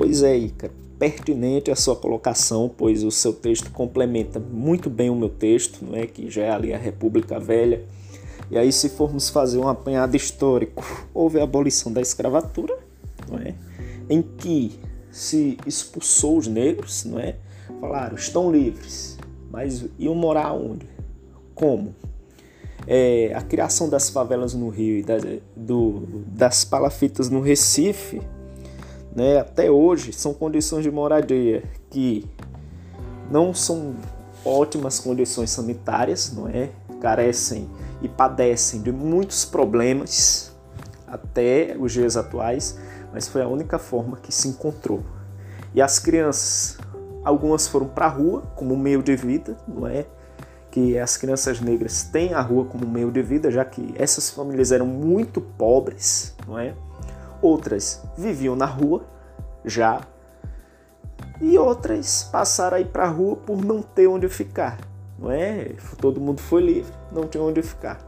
Pois é, Ica, pertinente a sua colocação, pois o seu texto complementa muito bem o meu texto, não é que já é ali a República Velha. E aí, se formos fazer um apanhado histórico, houve a abolição da escravatura, não é? em que se expulsou os negros, não é? Falaram, estão livres, mas iam morar onde? Como? É, a criação das favelas no Rio e das, do, das palafitas no Recife, né, até hoje, são condições de moradia que não são ótimas condições sanitárias, não é? Carecem e padecem de muitos problemas até os dias atuais, mas foi a única forma que se encontrou. E as crianças, algumas foram para a rua como meio de vida, não é? Que as crianças negras têm a rua como meio de vida, já que essas famílias eram muito pobres, não é? Outras viviam na rua já e outras passaram a ir para a rua por não ter onde ficar, não é? Todo mundo foi livre, não tinha onde ficar.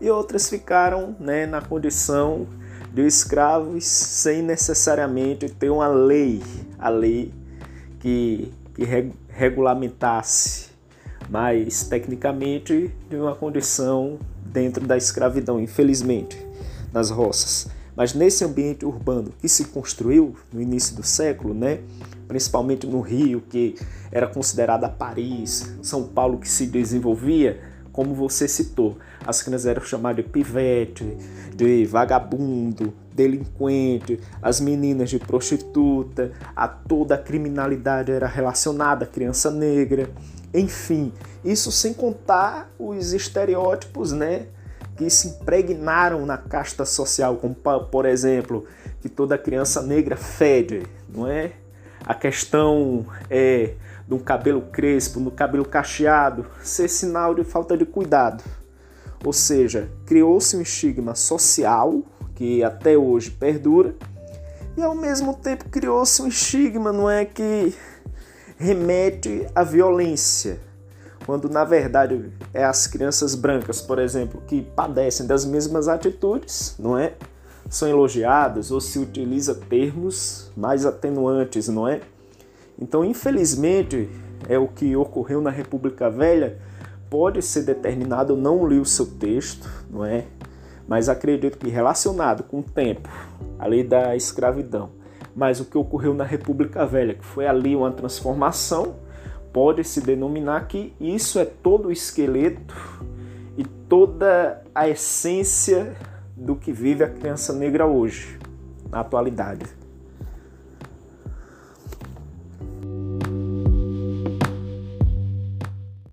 E outras ficaram, né, na condição de escravos sem necessariamente ter uma lei, a lei que, que regulamentasse, mas tecnicamente de uma condição dentro da escravidão, infelizmente, nas roças. Mas nesse ambiente urbano que se construiu no início do século, né, principalmente no Rio, que era considerada Paris, São Paulo que se desenvolvia, como você citou, as crianças eram chamadas de pivete, de vagabundo, delinquente, as meninas de prostituta, a toda a criminalidade era relacionada à criança negra, enfim, isso sem contar os estereótipos, né, que se impregnaram na casta social, como por exemplo, que toda criança negra fede, não é? A questão é do cabelo crespo, no cabelo cacheado, ser sinal de falta de cuidado. Ou seja, criou-se um estigma social que até hoje perdura e ao mesmo tempo criou-se um estigma, não é que remete à violência, quando na verdade é as crianças brancas, por exemplo, que padecem das mesmas atitudes, não é? São elogiadas ou se utiliza termos mais atenuantes, não é? Então, infelizmente, é o que ocorreu na República Velha pode ser determinado, eu não li o seu texto, não é? Mas acredito que relacionado com o tempo, a lei da escravidão, mas o que ocorreu na República Velha, que foi ali uma transformação, pode se denominar que isso é todo o esqueleto e toda a essência do que vive a criança negra hoje, na atualidade.